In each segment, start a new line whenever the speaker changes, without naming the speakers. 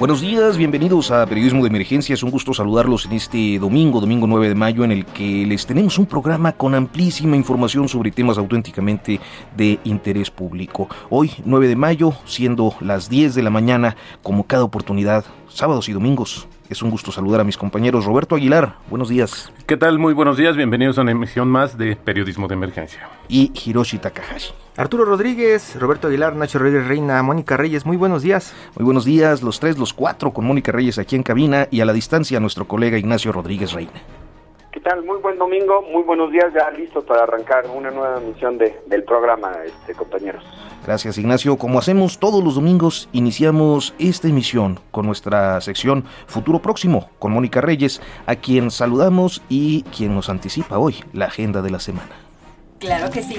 Buenos días, bienvenidos a Periodismo de Emergencia. Es un gusto saludarlos en este domingo, domingo 9 de mayo, en el que les tenemos un programa con amplísima información sobre temas auténticamente de interés público. Hoy, 9 de mayo, siendo las 10 de la mañana, como cada oportunidad, sábados y domingos. Es un gusto saludar a mis compañeros. Roberto Aguilar, buenos días.
¿Qué tal? Muy buenos días. Bienvenidos a una emisión más de Periodismo de Emergencia.
Y Hiroshi Takahashi.
Arturo Rodríguez, Roberto Aguilar, Nacho Rodríguez Reina, Mónica Reyes, muy buenos días.
Muy buenos días, los tres, los cuatro, con Mónica Reyes aquí en cabina y a la distancia nuestro colega Ignacio Rodríguez Reina.
¿Qué tal? Muy buen domingo, muy buenos días, ya listo para arrancar una nueva emisión de, del programa, este, compañeros.
Gracias Ignacio. Como hacemos todos los domingos, iniciamos esta emisión con nuestra sección Futuro Próximo con Mónica Reyes, a quien saludamos y quien nos anticipa hoy la agenda de la semana.
Claro que sí.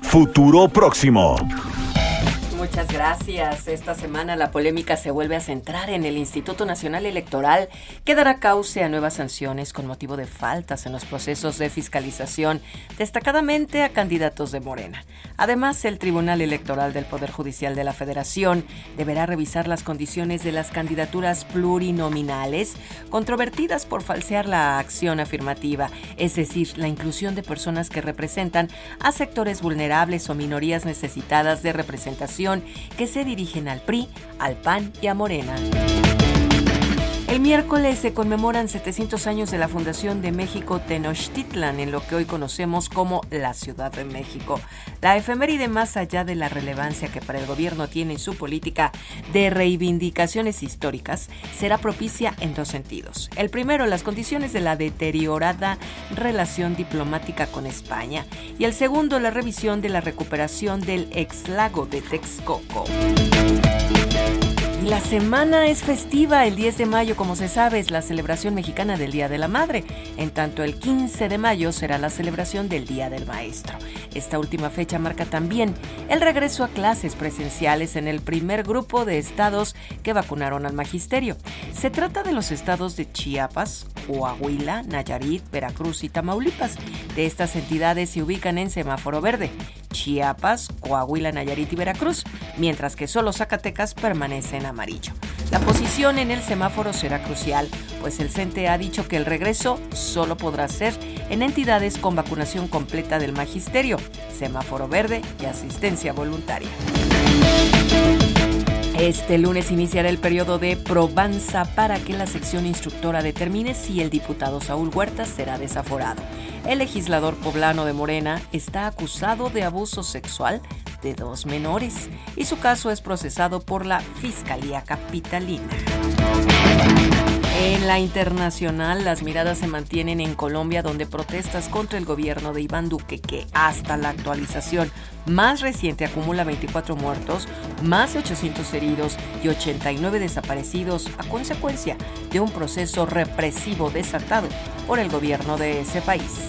Futuro Próximo.
Muchas gracias. Esta semana la polémica se vuelve a centrar en el Instituto Nacional Electoral, que dará cauce a nuevas sanciones con motivo de faltas en los procesos de fiscalización, destacadamente a candidatos de Morena. Además, el Tribunal Electoral del Poder Judicial de la Federación deberá revisar las condiciones de las candidaturas plurinominales controvertidas por falsear la acción afirmativa, es decir, la inclusión de personas que representan a sectores vulnerables o minorías necesitadas de representación que se dirigen al PRI, al PAN y a Morena. El miércoles se conmemoran 700 años de la fundación de México Tenochtitlan, en lo que hoy conocemos como la Ciudad de México. La efeméride, más allá de la relevancia que para el gobierno tiene en su política de reivindicaciones históricas, será propicia en dos sentidos. El primero, las condiciones de la deteriorada relación diplomática con España. Y el segundo, la revisión de la recuperación del ex lago de Texcoco. La semana es festiva, el 10 de mayo, como se sabe, es la celebración mexicana del Día de la Madre, en tanto el 15 de mayo será la celebración del Día del Maestro. Esta última fecha marca también el regreso a clases presenciales en el primer grupo de estados que vacunaron al magisterio. Se trata de los estados de Chiapas, Coahuila, Nayarit, Veracruz y Tamaulipas. De estas entidades se ubican en semáforo verde. Chiapas, Coahuila, Nayarit y Veracruz, mientras que solo Zacatecas permanece en amarillo. La posición en el semáforo será crucial, pues el CENTE ha dicho que el regreso solo podrá ser en entidades con vacunación completa del magisterio, semáforo verde y asistencia voluntaria. Este lunes iniciará el periodo de probanza para que la sección instructora determine si el diputado Saúl Huerta será desaforado. El legislador poblano de Morena está acusado de abuso sexual de dos menores y su caso es procesado por la Fiscalía Capitalina. En la internacional, las miradas se mantienen en Colombia, donde protestas contra el gobierno de Iván Duque, que hasta la actualización más reciente acumula 24 muertos, más de 800 heridos y 89 desaparecidos a consecuencia de un proceso represivo desatado por el gobierno de ese país.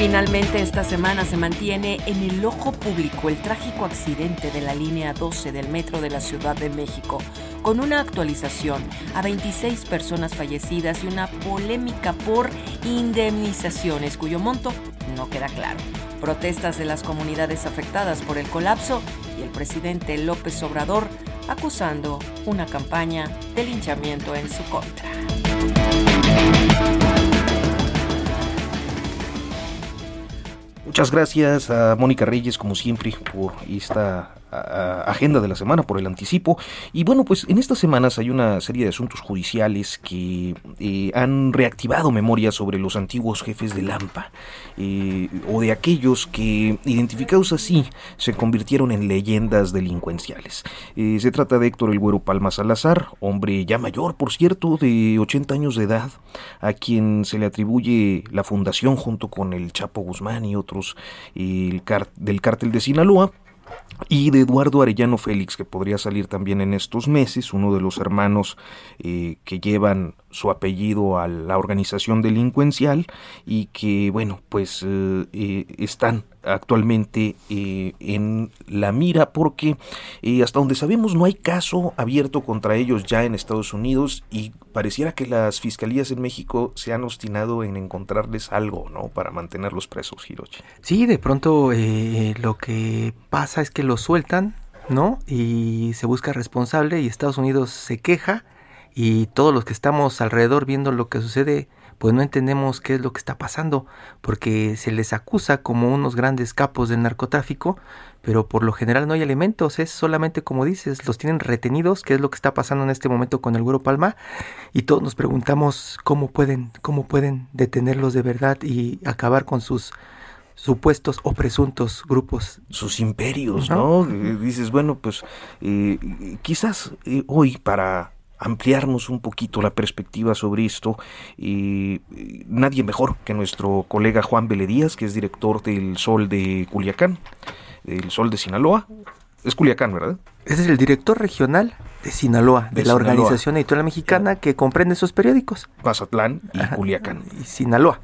Finalmente, esta semana se mantiene en el ojo público el trágico accidente de la línea 12 del metro de la Ciudad de México, con una actualización a 26 personas fallecidas y una polémica por indemnizaciones cuyo monto no queda claro. Protestas de las comunidades afectadas por el colapso y el presidente López Obrador acusando una campaña de linchamiento en su contra.
Muchas gracias a Mónica Reyes, como siempre, por esta agenda de la semana por el anticipo. Y bueno, pues en estas semanas hay una serie de asuntos judiciales que eh, han reactivado memoria sobre los antiguos jefes de Lampa, eh, o de aquellos que, identificados así, se convirtieron en leyendas delincuenciales. Eh, se trata de Héctor El Güero Palma Salazar, hombre ya mayor, por cierto, de 80 años de edad, a quien se le atribuye la fundación junto con el Chapo Guzmán y otros el del cártel de Sinaloa y de Eduardo Arellano Félix, que podría salir también en estos meses, uno de los hermanos eh, que llevan su apellido a la organización delincuencial y que, bueno, pues eh, eh, están actualmente eh, en la mira porque hasta donde sabemos no hay caso abierto contra ellos ya en Estados Unidos y pareciera que las fiscalías en México se han obstinado en encontrarles algo, ¿no? Para mantenerlos presos, Hirochi.
Sí, de pronto lo que pasa es que los sueltan, ¿no? Y se busca responsable y Estados Unidos se queja y todos los que estamos alrededor viendo lo que sucede, pues no entendemos qué es lo que está pasando, porque se les acusa como unos grandes capos del narcotráfico, pero por lo general no hay elementos, es solamente como dices, los tienen retenidos, qué es lo que está pasando en este momento con el Güero Palma, y todos nos preguntamos cómo pueden, cómo pueden detenerlos de verdad y acabar con sus supuestos o presuntos grupos.
Sus imperios, ¿no? Dices, bueno, pues eh, quizás eh, hoy para ampliarnos un poquito la perspectiva sobre esto. Y nadie mejor que nuestro colega Juan Díaz, que es director del Sol de Culiacán, del Sol de Sinaloa. Es Culiacán, ¿verdad?
Ese es el director regional de Sinaloa, de, la Organización Editorial Mexicana que comprende esos periódicos.
Mazatlán y Culiacán.
Y Sinaloa.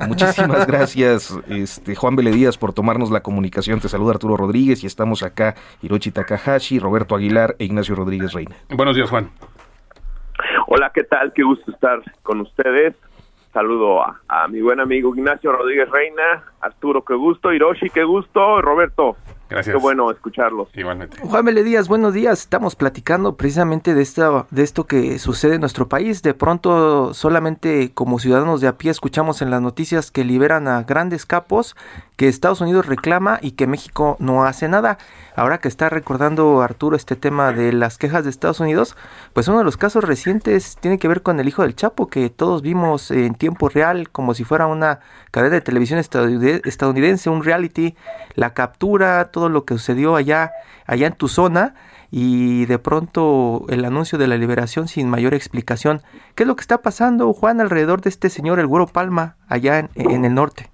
Muchísimas gracias, este, Juan Díaz por tomarnos la comunicación. Te saluda Arturo Rodríguez y estamos acá Hirochi Takahashi, Roberto Aguilar e Ignacio Rodríguez Reina.
Buenos días, Juan.
Hola, ¿qué tal? Qué gusto estar con ustedes. Saludo a, a mi buen amigo Ignacio Rodríguez Reina, Arturo, qué gusto, Hiroshi, qué gusto, Roberto,
Gracias.
Qué bueno escucharlos.
Igualmente.
Juan Mele Díaz, buenos días. Estamos platicando precisamente de, esta, de esto que sucede en nuestro país. De pronto, solamente como ciudadanos de a pie escuchamos en las noticias que liberan a grandes capos, que Estados Unidos reclama y que México no hace nada. Ahora que está recordando Arturo este tema de las quejas de Estados Unidos, pues uno de los casos recientes tiene que ver con el hijo del Chapo, que todos vimos en tiempo real, como si fuera una cadena de televisión estadounidense, un reality, la captura, todo lo que sucedió allá, allá en tu zona y de pronto el anuncio de la liberación sin mayor explicación. ¿Qué es lo que está pasando, Juan, alrededor de este señor, el Güero Palma, allá en, el norte?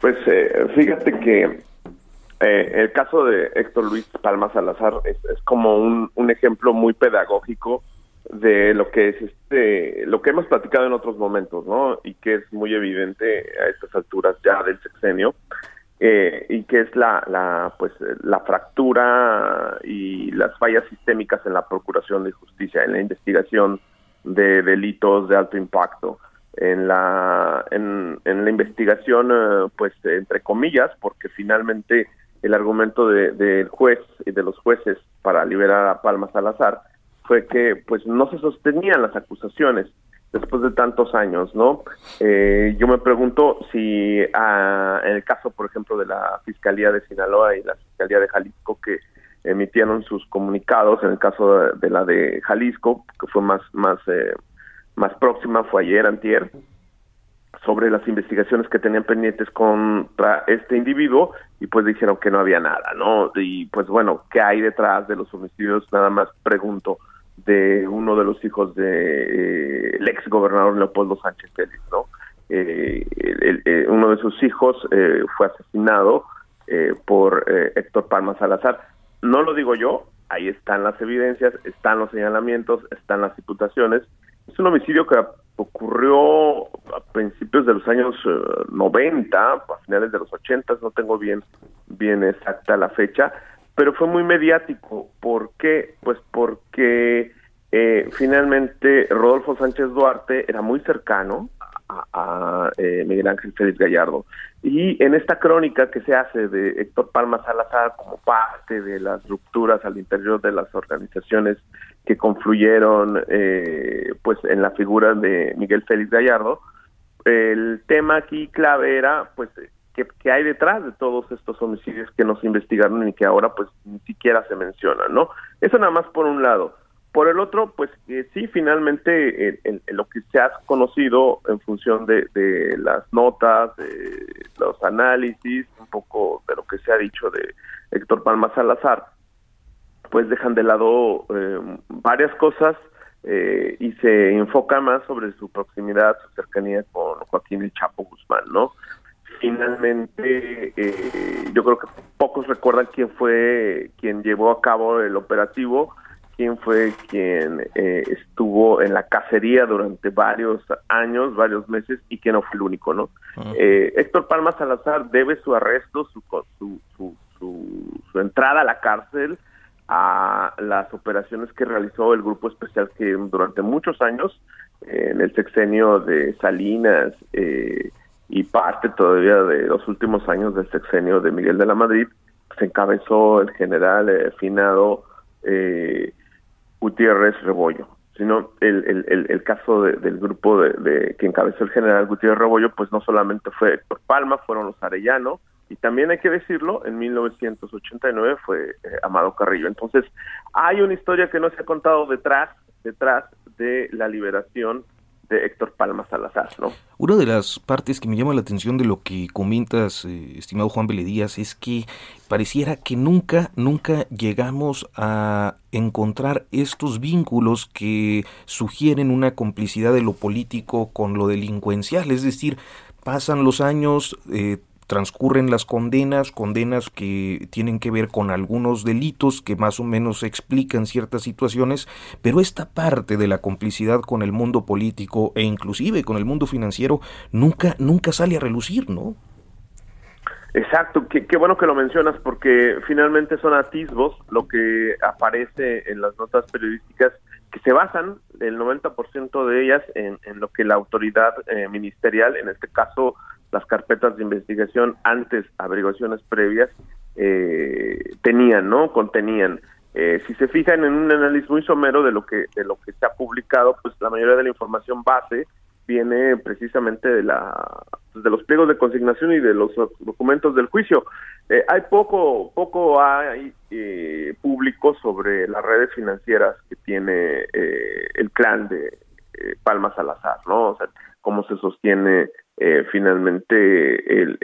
Pues eh, fíjate que eh, el caso de Héctor Luis Palma Salazar es, como un, un, ejemplo muy pedagógico de lo que es este, lo que hemos platicado en otros momentos, ¿no? Y que es muy evidente a estas alturas ya del sexenio, eh, y que es la, la, pues, la fractura y las fallas sistémicas en la procuración de justicia, en la investigación de delitos de alto impacto en la en, la investigación eh, pues entre comillas porque finalmente el argumento del juez y de los jueces para liberar a Palma Salazar fue que pues no se sostenían las acusaciones después de tantos años, ¿no? Eh, yo me pregunto si ah, en el caso, por ejemplo, de la Fiscalía de Sinaloa y la Fiscalía de Jalisco que emitieron sus comunicados, en el caso de, la de Jalisco, que fue más más eh, más próxima, fue ayer, antier, sobre las investigaciones que tenían pendientes contra este individuo y pues dijeron que no había nada, ¿no? Y pues bueno, ¿qué hay detrás de los homicidios? Nada más pregunto de uno de los hijos de eh, ex gobernador Leopoldo Sánchez Félix, ¿no? Eh, eh, uno de sus hijos fue asesinado por Héctor Palma Salazar. No lo digo yo, ahí están las evidencias, están los señalamientos, están las imputaciones. Es un homicidio que ocurrió a principios de los años 90, a finales de los 80, no tengo bien bien exacta la fecha, pero fue muy mediático. ¿Por qué? Pues porque eh, finalmente Rodolfo Sánchez Duarte era muy cercano a, eh, Miguel Ángel Félix Gallardo. Y en esta crónica que se hace de Héctor Palma Salazar como parte de las rupturas al interior de las organizaciones que confluyeron eh, pues en la figura de Miguel Félix Gallardo, el tema aquí clave era pues que, hay detrás de todos estos homicidios que nos investigaron y que ahora pues ni siquiera se mencionan, ¿no? Eso nada más por un lado. Por el otro, pues eh, sí, finalmente en, lo que se ha conocido en función de, las notas, de los análisis, un poco de lo que se ha dicho de Héctor Palma Salazar, pues dejan de lado eh, varias cosas eh, y se enfoca más sobre su proximidad, su cercanía con Joaquín El Chapo Guzmán, ¿no? Finalmente, eh, yo creo que pocos recuerdan quién fue quien llevó a cabo el operativo, quién fue quien eh, estuvo en la cacería durante varios años, varios meses y que no fue el único, ¿no? Héctor Palma Salazar debe su arresto, su, su, su, su entrada a la cárcel, a las operaciones que realizó el grupo especial que durante muchos años, en el sexenio de Salinas eh, y parte todavía de los últimos años del sexenio de Miguel de la Madrid, se encabezó el general eh, finado eh, Gutiérrez Rebollo. Sino el, el, el, caso del grupo de, de, que encabezó el general Gutiérrez Rebollo, pues no solamente fue Héctor Palma, fueron los Arellano, y también hay que decirlo, en 1989 fue eh, Amado Carrillo. Entonces, hay una historia que no se ha contado detrás, detrás de la liberación de Héctor Palma Salazar, ¿no?
Una de las partes que me llama la atención de lo que comentas, eh, estimado Juan Díaz, es que pareciera que nunca, nunca llegamos a encontrar estos vínculos que sugieren una complicidad de lo político con lo delincuencial, es decir, pasan los años, eh, transcurren las condenas, condenas que tienen que ver con algunos delitos que más o menos explican ciertas situaciones, pero esta parte de la complicidad con el mundo político e inclusive con el mundo financiero nunca nunca sale a relucir, ¿no?
Exacto, qué, bueno que lo mencionas porque finalmente son atisbos lo que aparece en las notas periodísticas que se basan el 90% de ellas en, en, lo que la autoridad eh, ministerial, en este caso las carpetas de investigación antes averiguaciones previas eh, tenían, ¿no? Contenían. Eh, si se fijan en un análisis muy somero de lo que de lo que se ha publicado, pues la mayoría de la información base viene precisamente de la de los pliegos de consignación y de los documentos del juicio. Eh, hay poco poco hay eh, público sobre las redes financieras que tiene eh, el clan de Palma Salazar, ¿no? O sea, cómo se sostiene eh, finalmente el,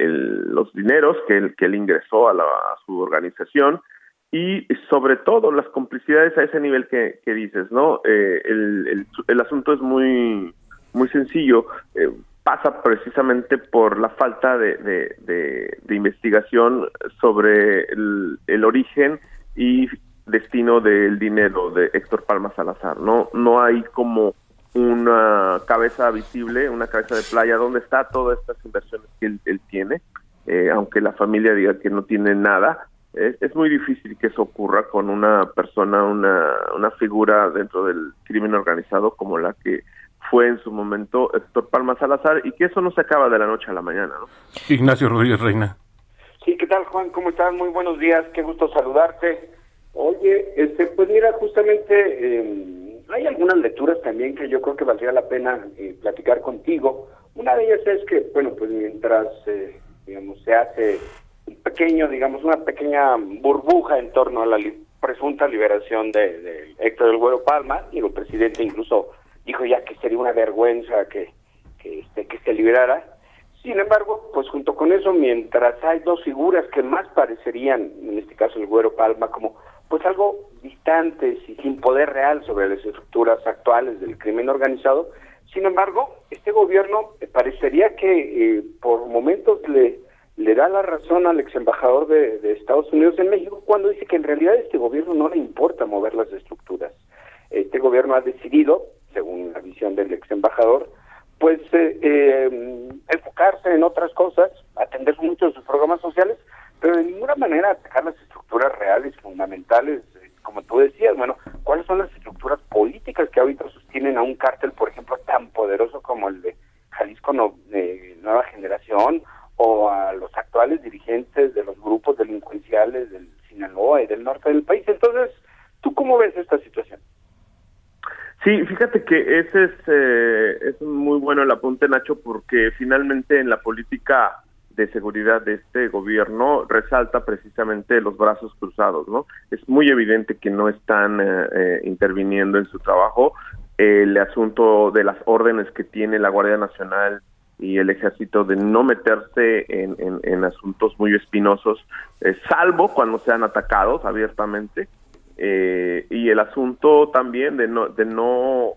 los dineros que él, que él ingresó a, la, su organización y sobre todo las complicidades a ese nivel que, dices, ¿no? Eh, el, el, asunto es muy, muy sencillo. Eh, pasa precisamente por la falta de, de, de, investigación sobre el, el, origen y destino del dinero de Héctor Palma Salazar, ¿no? No hay como una cabeza visible, una cabeza de playa, donde está todas estas inversiones que él, tiene, eh, aunque la familia diga que no tiene nada, es, muy difícil que eso ocurra con una persona, una, una figura dentro del crimen organizado como la que fue en su momento Héctor Palma Salazar y que eso no se acaba de la noche a la mañana. ¿no?
Ignacio Rodríguez Reina.
Sí, ¿qué tal Juan? ¿Cómo estás? Muy buenos días, qué gusto saludarte. Oye, este, pues mira, justamente... Eh, hay algunas lecturas también que yo creo que valdría la pena eh, platicar contigo. Una de ellas es que, bueno, pues mientras, eh, digamos, se hace un pequeño, digamos, una pequeña burbuja en torno a la presunta liberación de, Héctor del Güero Palma, y el presidente incluso dijo ya que sería una vergüenza que, que, este, que se liberara. Sin embargo, pues junto con eso, mientras hay dos figuras que más parecerían, en este caso el Güero Palma, como pues algo distantes y sin poder real sobre las estructuras actuales del crimen organizado. Sin embargo, este gobierno parecería que eh, por momentos le, le da la razón al ex embajador de, Estados Unidos en México cuando dice que en realidad a este gobierno no le importa mover las estructuras. Este gobierno ha decidido, según la visión del ex embajador, pues eh, eh, enfocarse en otras cosas, atender muchos sus programas sociales, pero de ninguna manera atacar las estructuras reales, fundamentales, eh, como tú decías, bueno, ¿cuáles son las estructuras políticas que ahorita sostienen a un cártel, por ejemplo, tan poderoso como el de Jalisco Nueva Generación o a los actuales dirigentes de los grupos delincuenciales del Sinaloa y del norte del país? Entonces, ¿tú cómo ves esta situación?
Sí, fíjate que ese es, eh, es muy bueno el apunte, Nacho, porque finalmente en la política de seguridad de este gobierno resalta precisamente los brazos cruzados, ¿no? Es muy evidente que no están eh, eh, interviniendo en su trabajo. El asunto de las órdenes que tiene la Guardia Nacional y el ejército de no meterse en, en, asuntos muy espinosos, eh, salvo cuando sean atacados abiertamente, y el asunto también de no, de no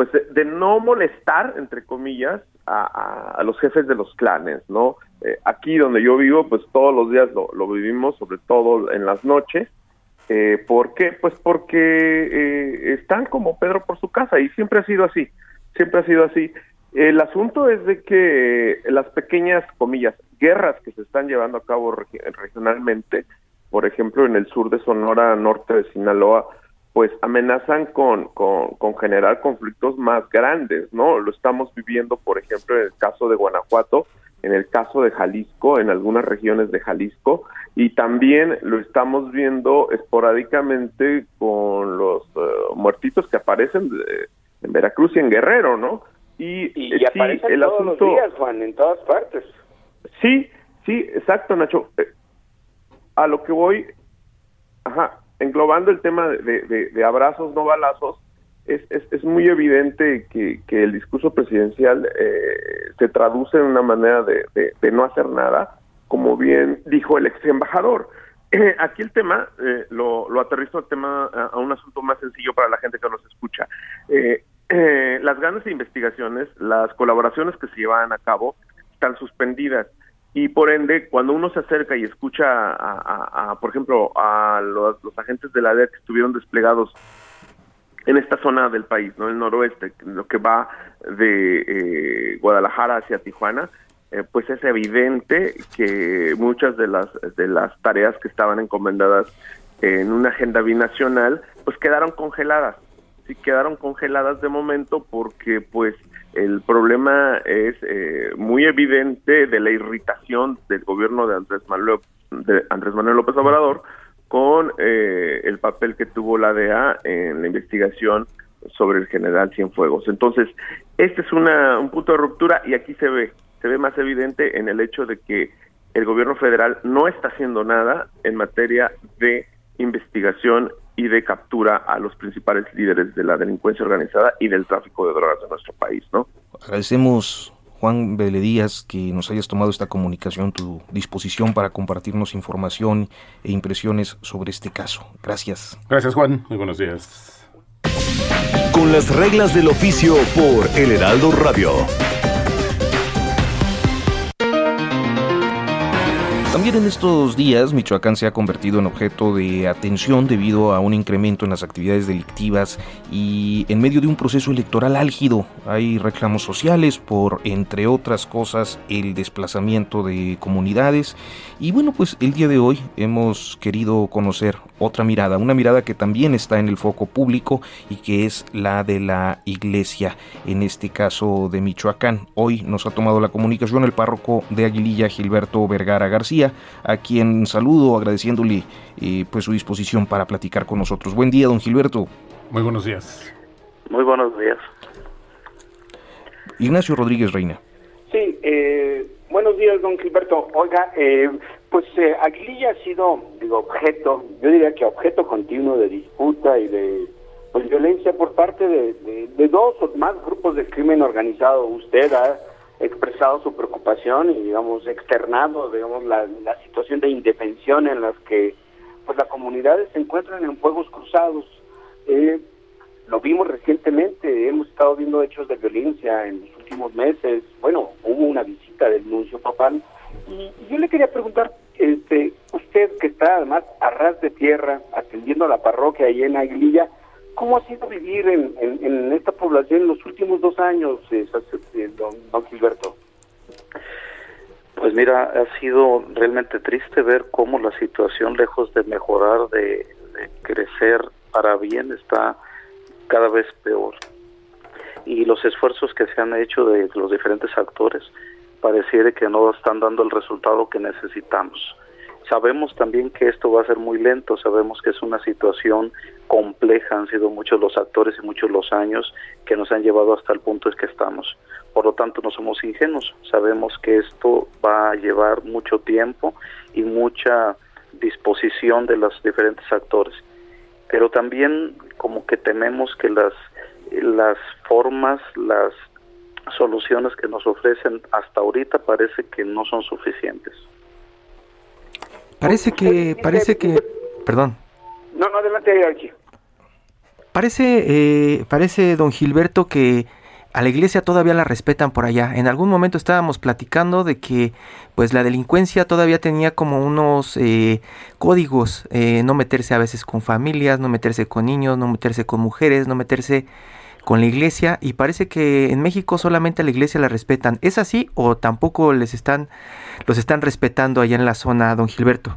pues de, no molestar, entre comillas, a, los jefes de los clanes, ¿no? Eh, aquí donde yo vivo, pues todos los días lo, vivimos, sobre todo en las noches. Eh, ¿Por qué? Pues porque eh, están como Pedro por su casa y siempre ha sido así, siempre ha sido así. El asunto es de que las pequeñas, comillas, guerras que se están llevando a cabo regionalmente, por ejemplo, en el sur de Sonora, norte de Sinaloa, pues amenazan con, con, generar conflictos más grandes, ¿no? Lo estamos viviendo, por ejemplo, en el caso de Guanajuato, en el caso de Jalisco, en algunas regiones de Jalisco, y también lo estamos viendo esporádicamente con los eh, muertitos que aparecen en Veracruz y en Guerrero, ¿no?
Y, y, aparecen el todos los días, Juan, en todas partes.
Sí, sí, exacto, Nacho. Eh, a lo que voy, ajá, englobando el tema de, abrazos, no balazos, es, es, muy evidente que, el discurso presidencial eh, se traduce en una manera de, no hacer nada, como bien dijo el ex embajador. aquí el tema, eh, lo, aterrizo al tema, a, un asunto más sencillo para la gente que nos escucha. Eh, las grandes investigaciones, las colaboraciones que se llevan a cabo, están suspendidas y por ende cuando uno se acerca y escucha a, por ejemplo a los, agentes de la DEA que estuvieron desplegados en esta zona del país no el noroeste lo que va de eh, Guadalajara hacia Tijuana eh, pues es evidente que muchas de las de las tareas que estaban encomendadas en una agenda binacional pues quedaron congeladas. Sí quedaron congeladas de momento porque pues el problema es eh, muy evidente de la irritación del gobierno de Andrés Manuel, de Andrés Manuel López Obrador con eh, el papel que tuvo la DEA en la investigación sobre el general Cienfuegos. Entonces, este es una, un punto de ruptura y aquí se ve, se ve más evidente en el hecho de que el gobierno federal no está haciendo nada en materia de investigación y de captura a los principales líderes de la delincuencia organizada y del tráfico de drogas de nuestro país, ¿no?
Agradecemos Juan Beledías que nos hayas tomado esta comunicación, tu disposición para compartirnos información e impresiones sobre este caso. Gracias.
Gracias Juan, muy buenos días.
Con las reglas del oficio por El Heraldo Radio.
También en estos días Michoacán se ha convertido en objeto de atención debido a un incremento en las actividades delictivas y en medio de un proceso electoral álgido. Hay reclamos sociales por, entre otras cosas, el desplazamiento de comunidades. Y bueno, pues el día de hoy hemos querido conocer otra mirada, una mirada que también está en el foco público y que es la de la iglesia, en este caso de Michoacán. Hoy nos ha tomado la comunicación el párroco de Aguililla, Gilberto Vergara García a quien saludo agradeciéndole eh, pues su disposición para platicar con nosotros. Buen día, don Gilberto.
Muy buenos días.
Muy buenos días.
Ignacio Rodríguez Reina.
Sí, eh, buenos días, don Gilberto. Oiga, eh, pues Aguililla ha sido, digo, objeto, yo diría que objeto continuo de disputa y de pues, violencia por parte de, dos o más grupos de crimen organizado. Usted ha expresado su preocupación y digamos externado digamos la, situación de indefensión en las que pues las comunidades se encuentran en fuegos cruzados eh, lo vimos recientemente hemos estado viendo hechos de violencia en los últimos meses bueno hubo una visita del nuncio papal y, yo le quería preguntar este usted que está además a ras de tierra atendiendo a la parroquia ahí en Aguililla ¿Cómo ha sido vivir en, en, esta población en los últimos dos años, eh, eh, don, don Gilberto?
Pues mira, ha sido realmente triste ver cómo la situación, lejos de mejorar, de, crecer para bien, está cada vez peor. Y los esfuerzos que se han hecho de los diferentes actores pareciera que no están dando el resultado que necesitamos. Sabemos también que esto va a ser muy lento, sabemos que es una situación compleja, han sido muchos los actores y muchos los años que nos han llevado hasta el punto en que estamos. Por lo tanto, no somos ingenuos. Sabemos que esto va a llevar mucho tiempo y mucha disposición de los diferentes actores. Pero también como que tememos que las, las formas, las soluciones que nos ofrecen hasta ahorita parece que no son suficientes.
Parece que, parece que, perdón.
No, no, adelante aquí.
Parece, eh, parece, don Gilberto, que a la iglesia todavía la respetan por allá. En algún momento estábamos platicando de que pues la delincuencia todavía tenía como unos eh, códigos, eh, no meterse a veces con familias, no meterse con niños, no meterse con mujeres, no meterse con la iglesia y parece que en México solamente la iglesia la respetan. ¿Es así o tampoco les están los están respetando allá en la zona, don Gilberto?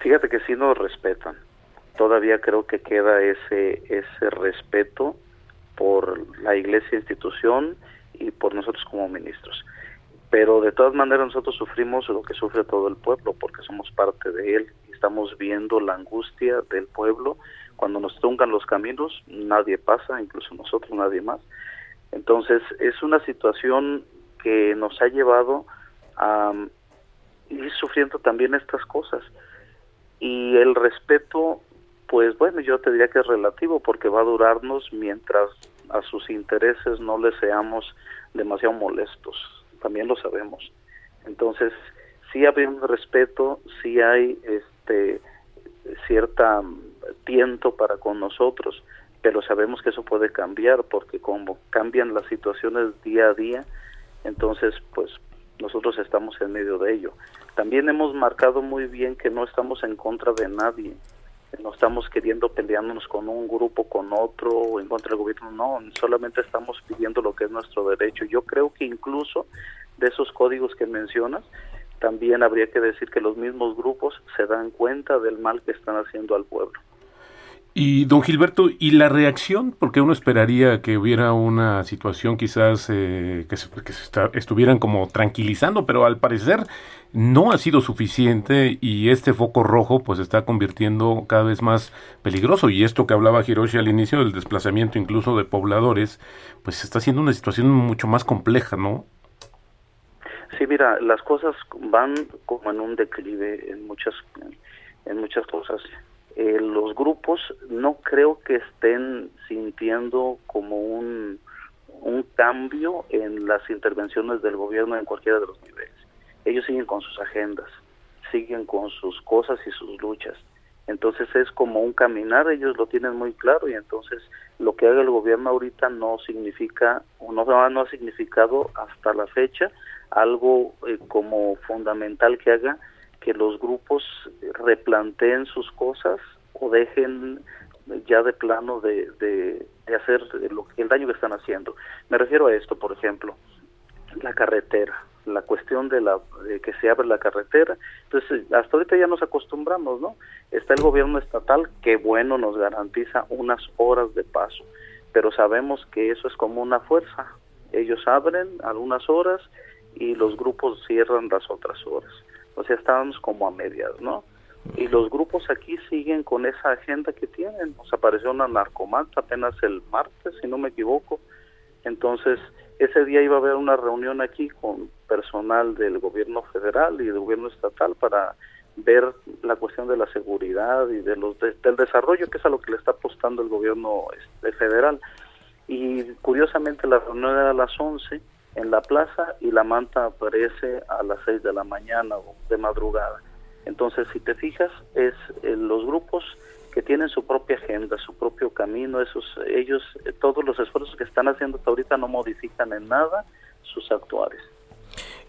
Fíjate que sí nos respetan. Todavía creo que queda ese ese respeto por la iglesia institución y por nosotros como ministros. Pero de todas maneras nosotros sufrimos lo que sufre todo el pueblo porque somos parte de él y estamos viendo la angustia del pueblo. Cuando nos truncan los caminos, nadie pasa, incluso nosotros, nadie más. Entonces es una situación que nos ha llevado a ir sufriendo también estas cosas. Y el respeto pues bueno, yo te diría que es relativo porque va a durarnos mientras a sus intereses no les seamos demasiado molestos, también lo sabemos. Entonces, sí hay un respeto, sí hay este cierta tiento para con nosotros, pero sabemos que eso puede cambiar porque como cambian las situaciones día a día, entonces pues nosotros estamos en medio de ello. También hemos marcado muy bien que no estamos en contra de nadie, no estamos queriendo peleándonos con un grupo, con otro, o en contra del gobierno, no, solamente estamos pidiendo lo que es nuestro derecho. Yo creo que incluso de esos códigos que mencionas, también habría que decir que los mismos grupos se dan cuenta del mal que están haciendo al pueblo.
Y don Gilberto, ¿y la reacción? Porque uno esperaría que hubiera una situación quizás eh, que se, se estuvieran como tranquilizando, pero al parecer no ha sido suficiente y este foco rojo pues está convirtiendo cada vez más peligroso. Y esto que hablaba Hiroshi al inicio del desplazamiento incluso de pobladores, pues está siendo una situación mucho más compleja, ¿no?
Sí, mira, las cosas van como en un declive en muchas, en muchas cosas eh, los grupos no creo que estén sintiendo como un, un cambio en las intervenciones del gobierno en cualquiera de los niveles. Ellos siguen con sus agendas, siguen con sus cosas y sus luchas. Entonces es como un caminar, ellos lo tienen muy claro y entonces lo que haga el gobierno ahorita no significa, o no, no ha significado hasta la fecha algo eh, como fundamental que haga que los grupos replanteen sus cosas o dejen ya de plano de, de, hacer lo, el daño que están haciendo. Me refiero a esto, por ejemplo, la carretera, la cuestión de la que se abre la carretera. Entonces, hasta ahorita ya nos acostumbramos, ¿no? Está el gobierno estatal que bueno nos garantiza unas horas de paso, pero sabemos que eso es como una fuerza. Ellos abren algunas horas y los grupos cierran las otras horas o sea, estábamos como a medias, ¿no? Y los grupos aquí siguen con esa agenda que tienen. Nos apareció una narcomanta apenas el martes, si no me equivoco. Entonces, ese día iba a haber una reunión aquí con personal del gobierno federal y del gobierno estatal para ver la cuestión de la seguridad y de los del desarrollo, que es a lo que le está apostando el gobierno este, federal. Y curiosamente la reunión era a las 11 en la plaza y la manta aparece a las 6 de la mañana o de madrugada. Entonces, si te fijas, es eh, los grupos que tienen su propia agenda, su propio camino, esos ellos eh, todos los esfuerzos que están haciendo hasta ahorita no modifican en nada sus actuales.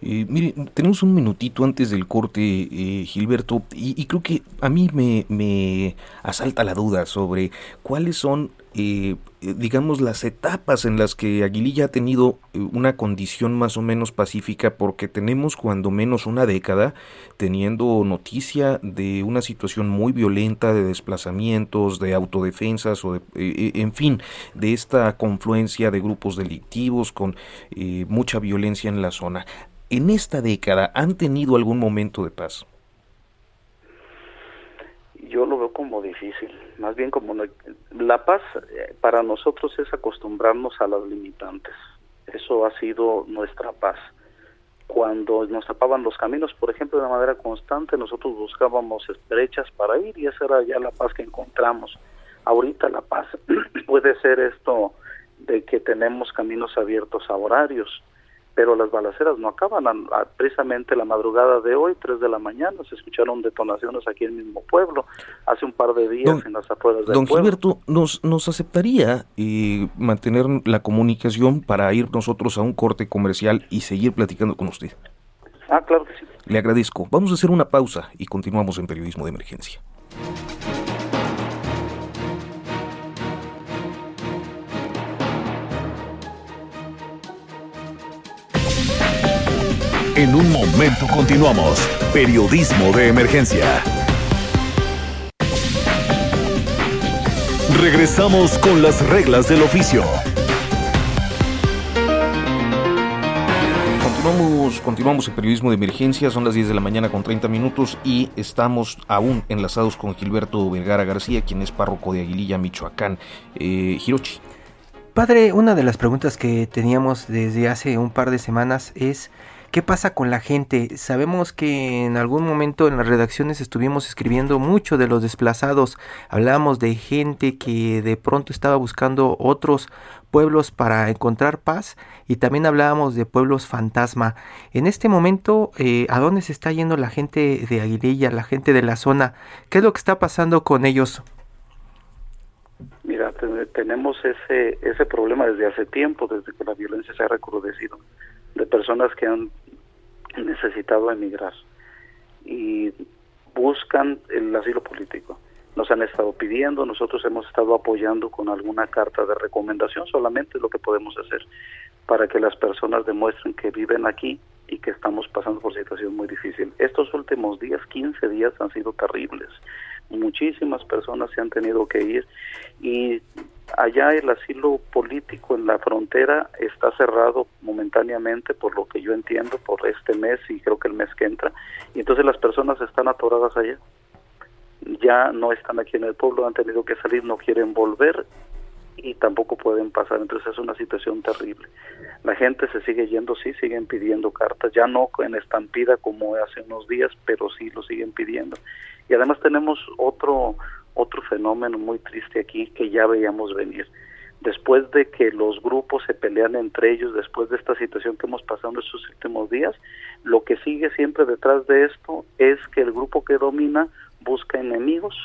Eh, mire, tenemos un minutito antes del corte, eh, Gilberto, y, creo que a mí me, asalta la duda sobre cuáles son, eh, digamos, las etapas en las que Aguililla ha tenido una condición más o menos pacífica, porque tenemos cuando menos una década teniendo noticia de una situación muy violenta de desplazamientos, de autodefensas, o de, en fin, de esta confluencia de grupos delictivos con mucha violencia en la zona en esta década han tenido algún momento de paz?
Yo lo veo como difícil, más bien como la paz eh, para nosotros es acostumbrarnos a las limitantes. Eso ha sido nuestra paz. Cuando nos tapaban los caminos, por ejemplo, de manera constante, nosotros buscábamos brechas para ir y esa era ya la paz que encontramos. Ahorita la paz puede ser esto de que tenemos caminos abiertos a horarios, pero las balaceras no acaban. precisamente la madrugada de hoy, 3 de la mañana, se escucharon detonaciones aquí en el mismo pueblo, hace un par de días en las afueras del
don
pueblo.
Don Gilberto, ¿nos, ¿nos aceptaría eh, mantener la comunicación para ir nosotros a un corte comercial y seguir platicando con usted?
Ah, claro que sí.
Le agradezco. Vamos a hacer una pausa y continuamos en Periodismo de Emergencia.
En un momento continuamos. Periodismo de emergencia. Regresamos con las reglas del oficio.
Continuamos, continuamos en periodismo de emergencia, son las 10 de la mañana con 30 minutos y estamos aún enlazados con Gilberto Vergara García, quien es párroco de Aguililla, Michoacán. Eh, Hirochi.
Padre, una de las preguntas que teníamos desde hace un par de semanas es ¿Qué pasa con la gente? Sabemos que en algún momento en las redacciones estuvimos escribiendo mucho de los desplazados. Hablamos de gente que de pronto estaba buscando otros pueblos para encontrar paz y también hablábamos de pueblos fantasma. En este momento, eh, ¿a dónde se está yendo la gente de Aguililla, la gente de la zona? ¿Qué es lo que está pasando con ellos?
Mira, tenemos ese, ese problema desde hace tiempo, desde que la violencia se ha recrudecido, de personas que han necesitado emigrar y buscan el asilo político. Nos han estado pidiendo, nosotros hemos estado apoyando con alguna carta de recomendación, solamente lo que podemos hacer para que las personas demuestren que viven aquí y que estamos pasando por situación muy difícil. Estos últimos días, 15 días, han sido terribles. Muchísimas personas se han tenido que ir y allá el asilo político en la frontera está cerrado momentáneamente, por lo que yo entiendo, por este mes y creo que el mes que entra. Y entonces las personas están atoradas allá. Ya no están aquí en el pueblo, han tenido que salir, no quieren volver y tampoco pueden pasar. Entonces es una situación terrible. La gente se sigue yendo, sí, siguen pidiendo cartas, ya no en estampida como hace unos días, pero sí lo siguen pidiendo. Y además tenemos otro otro fenómeno muy triste aquí que ya veíamos venir. Después de que los grupos se pelean entre ellos, después de esta situación que hemos pasado en estos últimos días, lo que sigue siempre detrás de esto es que el grupo que domina busca enemigos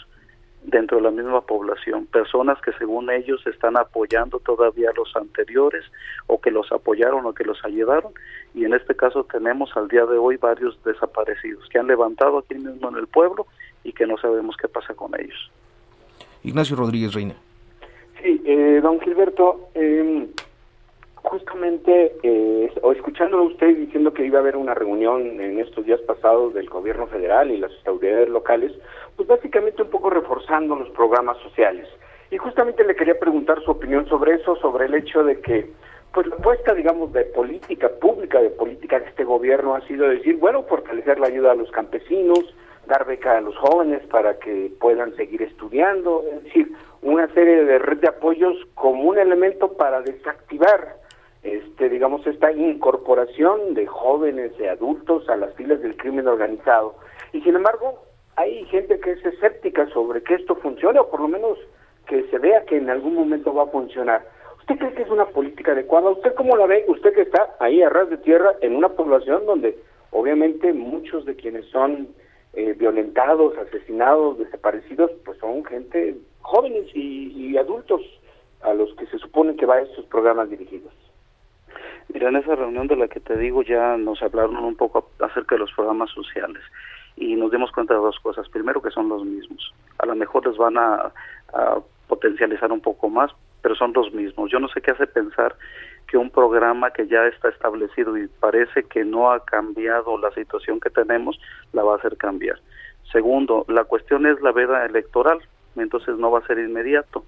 dentro de la misma población, personas que según ellos están apoyando todavía a los anteriores o que los apoyaron o que los ayudaron y en este caso tenemos al día de hoy varios desaparecidos que han levantado aquí mismo en el pueblo y que no sabemos qué pasa con ellos.
Ignacio Rodríguez Reina.
Sí, eh, don Gilberto, eh, justamente eh, escuchándolo usted diciendo que iba a haber una reunión en estos días pasados del gobierno federal y las autoridades locales, pues básicamente un poco reforzando los programas sociales. Y justamente le quería preguntar su opinión sobre eso, sobre el hecho de que pues la apuesta, digamos, de política pública, de política de este gobierno ha sido decir, bueno, fortalecer la ayuda a los campesinos, dar beca a los jóvenes para que puedan seguir estudiando, es decir, una serie de red de apoyos como un elemento para desactivar este digamos esta incorporación de jóvenes de adultos a las filas del crimen organizado y sin embargo hay gente que es escéptica sobre que esto funcione o por lo menos que se vea que en algún momento va a funcionar ¿Usted cree que es una política adecuada? ¿Usted cómo la ve? Usted que está ahí a ras de tierra en una población donde obviamente muchos de quienes son eh, violentados, asesinados, desaparecidos, pues son gente jóvenes y, adultos a los que se supone que va a estos programas dirigidos.
Mira, en esa reunión de la que te digo ya nos hablaron un poco acerca de los programas sociales y nos dimos cuenta de dos cosas. Primero que son los mismos. A lo mejor les van a potencializar un poco más, pero son los mismos. Yo no sé qué hace pensar que un programa que ya está establecido y parece que no ha cambiado la situación que tenemos, la va a hacer cambiar. Segundo, la cuestión es la veda electoral, entonces no va a ser inmediato.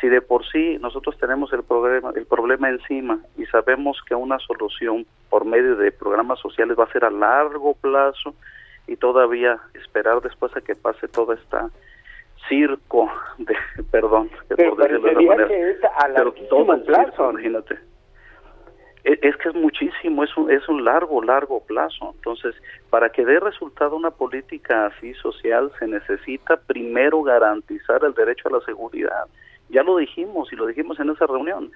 Si de por sí nosotros tenemos el problema, el problema encima y sabemos que una solución por medio de programas sociales va a ser a largo plazo y todavía esperar después a que pase toda esta circo de perdón
pero que es a larguísimo plazo
imagínate es que es muchísimo, es un, es un largo, largo plazo. Entonces, para que dé resultado una política así social, se necesita primero garantizar el derecho a la seguridad. Ya lo dijimos y lo dijimos en esa reunión.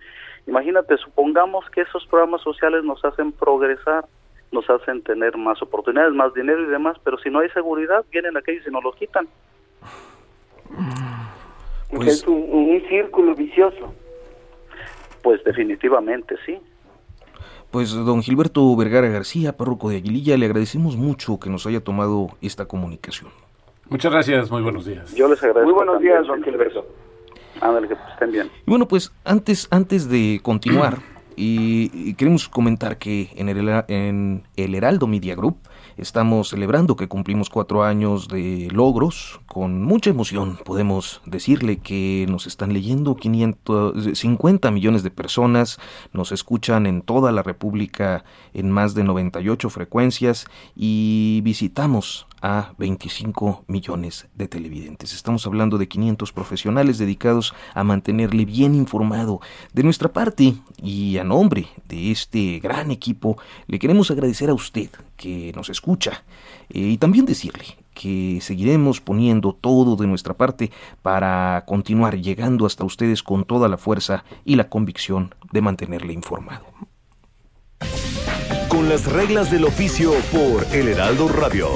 Imagínate, supongamos que esos programas sociales nos hacen progresar, nos hacen tener más oportunidades, más dinero y demás, pero si no hay seguridad, vienen aquellos y nos los quitan.
Pues, es un, un círculo vicioso.
Pues definitivamente sí.
Pues don Gilberto Vergara García, párroco de Aguililla, le agradecemos mucho que nos haya tomado esta comunicación.
Muchas gracias, muy buenos días.
Yo les agradezco.
Muy buenos días, don Gilberto.
Ándale, que estén bien.
Y bueno, pues antes, antes de continuar, y, queremos comentar que en el, en el Heraldo Media Group Estamos celebrando que cumplimos cuatro años de logros. Con mucha emoción podemos decirle que nos están leyendo 550 millones de personas, nos escuchan en toda la República en más de 98 frecuencias y visitamos a 25 millones de televidentes. Estamos hablando de 500 profesionales dedicados a mantenerle bien informado. De nuestra parte y a nombre de este gran equipo, le queremos agradecer a usted que nos escucha eh, y también decirle que seguiremos poniendo todo de nuestra parte para continuar llegando hasta ustedes con toda la fuerza y la convicción de mantenerle informado.
Con las reglas del oficio por El Heraldo Radio.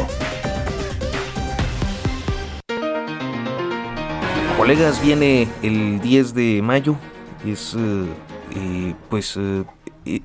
Colegas, viene el 10 de mayo, es eh, eh, pues eh,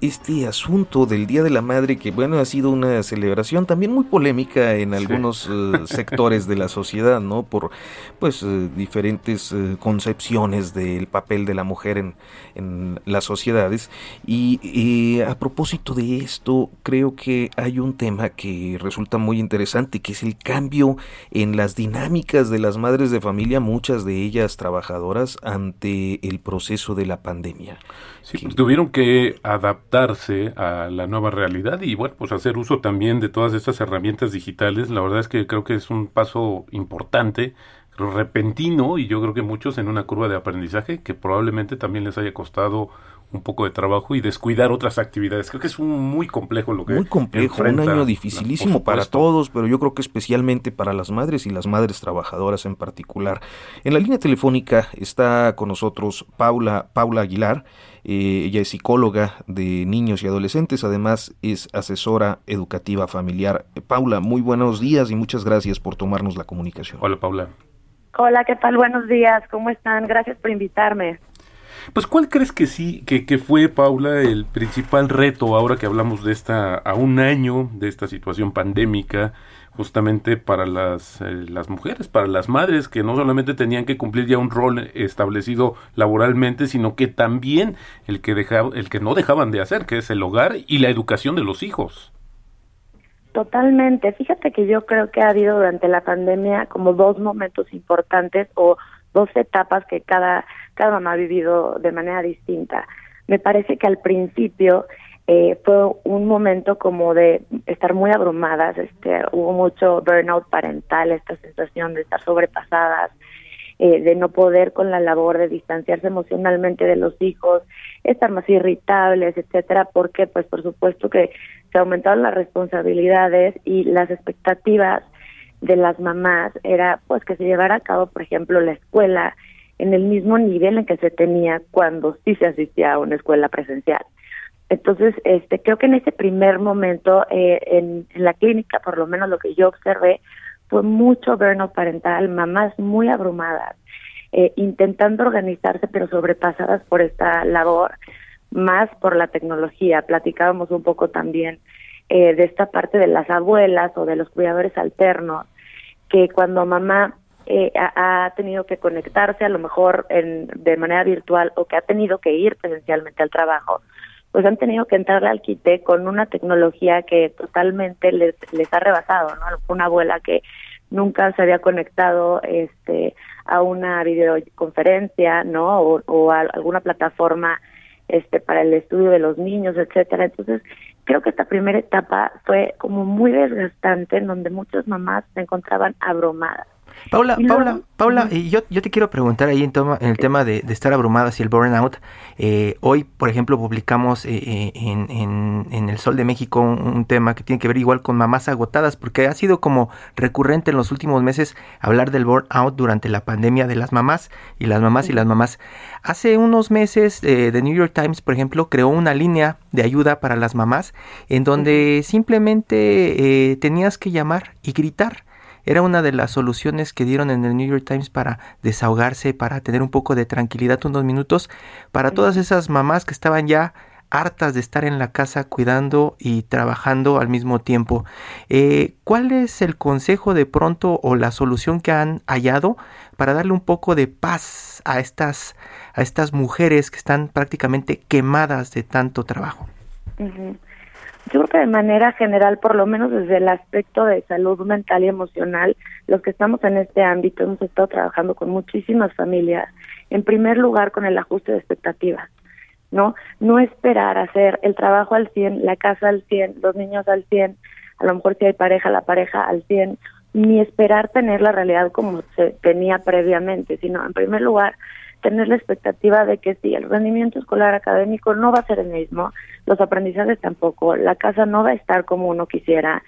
este asunto del Día de la Madre, que bueno, ha sido una celebración también muy polémica en algunos eh, sectores de la sociedad, ¿no? Por pues eh, diferentes eh, concepciones del papel de la mujer en, en las sociedades. Y a propósito de esto, creo que hay un tema que resulta muy interesante, que es el cambio en las dinámicas de las madres de familia, muchas de ellas trabajadoras, ante el proceso de la pandemia.
Sí, pues tuvieron que adaptarse a la nueva realidad y bueno, pues hacer uso también de todas estas herramientas digitales. La verdad es que creo que es un paso importante, repentino y yo creo que muchos en una curva de aprendizaje que probablemente también les haya costado un poco de trabajo y descuidar otras actividades. Creo que es un muy complejo lo que
Muy complejo, un año dificilísimo para todos, pero yo creo que especialmente para las madres y las madres trabajadoras en particular. En la línea telefónica está con nosotros Paula Paula Aguilar. Eh, ella es psicóloga de niños y adolescentes, además es asesora educativa familiar. Eh, Paula, muy buenos días y muchas gracias por tomarnos la comunicación.
Hola, Paula.
Hola, ¿qué tal? Buenos días, ¿cómo están? Gracias por invitarme.
Pues, ¿cuál crees que sí, que, que, fue, Paula, el principal reto ahora que hablamos de esta, a un año de esta situación pandémica, justamente para las, eh, las mujeres, para las madres, que no solamente tenían que cumplir ya un rol establecido laboralmente, sino que también el que, dejaba, el que no dejaban de hacer, que es el hogar y la educación de los hijos?
Totalmente. Fíjate que yo creo que ha habido durante la pandemia como dos momentos importantes o dos etapas que cada, cada mamá ha vivido de manera distinta. Me parece que al principio eh, fue un momento como de estar muy abrumadas, este, hubo mucho burnout parental, esta sensación de estar sobrepasadas, eh, de no poder con la labor de distanciarse emocionalmente de los hijos, estar más irritables, etcétera, porque pues por supuesto que se aumentaron las responsabilidades y las expectativas de las mamás era pues que se llevara a cabo, por ejemplo, la escuela en el mismo nivel en que se tenía cuando sí se asistía a una escuela presencial. Entonces, este, creo que en ese primer momento eh, en, la clínica, por lo menos lo que yo observé, fue mucho burnout parental, mamás muy abrumadas, eh, intentando organizarse, pero sobrepasadas por esta labor, más por la tecnología. Platicábamos un poco también eh, de esta parte de las abuelas o de los cuidadores alternos, que cuando mamá eh, ha, ha, tenido que conectarse a lo mejor en, de manera virtual o que ha tenido que ir presencialmente al trabajo, pues han tenido que entrarle al quite con una tecnología que totalmente les, les ha rebasado, ¿no? Una abuela que nunca se había conectado este a una videoconferencia, ¿no? O, a alguna plataforma este para el estudio de los niños, etcétera. Entonces, creo que esta primera etapa fue como muy desgastante en donde muchas mamás se encontraban abrumadas.
Paula, Paula, Paula, y yo, yo te quiero preguntar ahí en, en el tema de, estar abrumadas y el burnout. Eh, hoy, por ejemplo, publicamos eh, eh, en, en, El Sol de México un, tema que tiene que ver igual con mamás agotadas, porque ha sido como recurrente en los últimos meses hablar del burnout durante la pandemia de las mamás y las mamás y las mamás. Hace unos meses, The New York Times, por ejemplo, creó una línea de ayuda para las mamás en donde simplemente tenías que llamar y gritar era una de las soluciones que dieron en el New York Times para desahogarse, para tener un poco de tranquilidad unos minutos, para todas esas mamás que estaban ya hartas de estar en la casa cuidando y trabajando al mismo tiempo. Eh, ¿Cuál es el consejo de pronto o la solución que han hallado para darle un poco de paz a estas, a estas mujeres que están prácticamente quemadas de tanto trabajo?
Yo creo que de manera general, por lo menos desde el aspecto de salud mental y emocional, los que estamos en este ámbito hemos estado trabajando con muchísimas familias, en primer lugar con el ajuste de expectativas, ¿no? No esperar hacer el trabajo al 100, la casa al 100, los niños al 100, a lo mejor si hay pareja, la pareja al 100, ni esperar tener la realidad como se tenía previamente, sino en primer lugar tener la expectativa de que si el rendimiento escolar académico no va a ser el mismo, los aprendizajes tampoco, la casa no va a estar como uno quisiera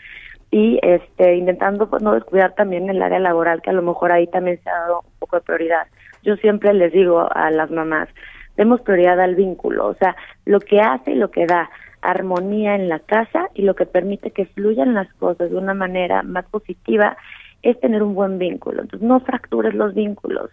y este intentando pues, no descuidar también el área laboral que a lo mejor ahí también se ha dado un poco de prioridad. Yo siempre les digo a las mamás, demos prioridad al vínculo, o sea, lo que hace y lo que da armonía en la casa y lo que permite que fluyan las cosas de una manera más positiva es tener un buen vínculo. Entonces, no fractures los vínculos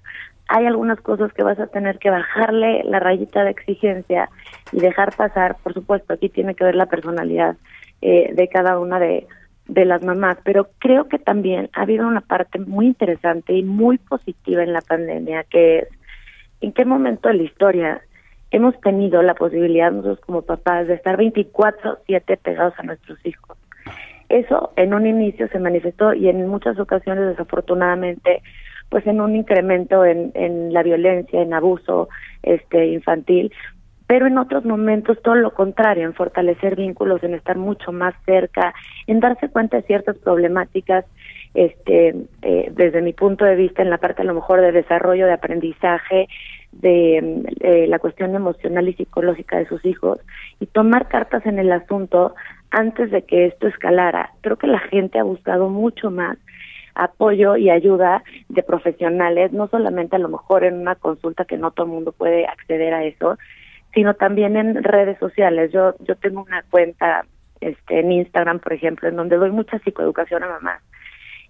hay algunas cosas que vas a tener que bajarle la rayita de exigencia y dejar pasar. Por supuesto, aquí tiene que ver la personalidad eh, de cada una de, de las mamás, pero creo que también ha habido una parte muy interesante y muy positiva en la pandemia, que es en qué momento de la historia hemos tenido la posibilidad nosotros como papás de estar 24/7 pegados a nuestros hijos. Eso en un inicio se manifestó y en muchas ocasiones desafortunadamente pues en un incremento en, en la violencia, en abuso este infantil, pero en otros momentos todo lo contrario, en fortalecer vínculos, en estar mucho más cerca, en darse cuenta de ciertas problemáticas, este, eh, desde mi punto de vista, en la parte a lo mejor de desarrollo, de aprendizaje, de eh, la cuestión emocional y psicológica de sus hijos, y tomar cartas en el asunto antes de que esto escalara. Creo que la gente ha buscado mucho más apoyo y ayuda de profesionales, no solamente a lo mejor en una consulta que no todo el mundo puede acceder a eso, sino también en redes sociales. Yo yo tengo una cuenta este en Instagram, por ejemplo, en donde doy mucha psicoeducación a mamás.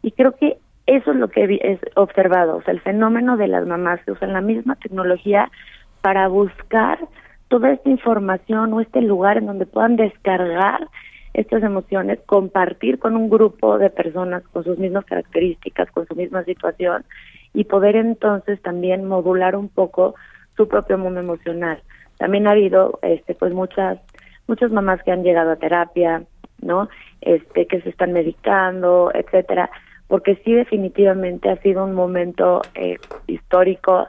Y creo que eso es lo que he observado, o sea, el fenómeno de las mamás que usan la misma tecnología para buscar toda esta información o este lugar en donde puedan descargar estas emociones, compartir con un grupo de personas con sus mismas características, con su misma situación y poder entonces también modular un poco su propio mundo emocional. También ha habido este pues muchas muchas mamás que han llegado a terapia, ¿no? Este que se están medicando, etcétera, porque sí definitivamente ha sido un momento eh, histórico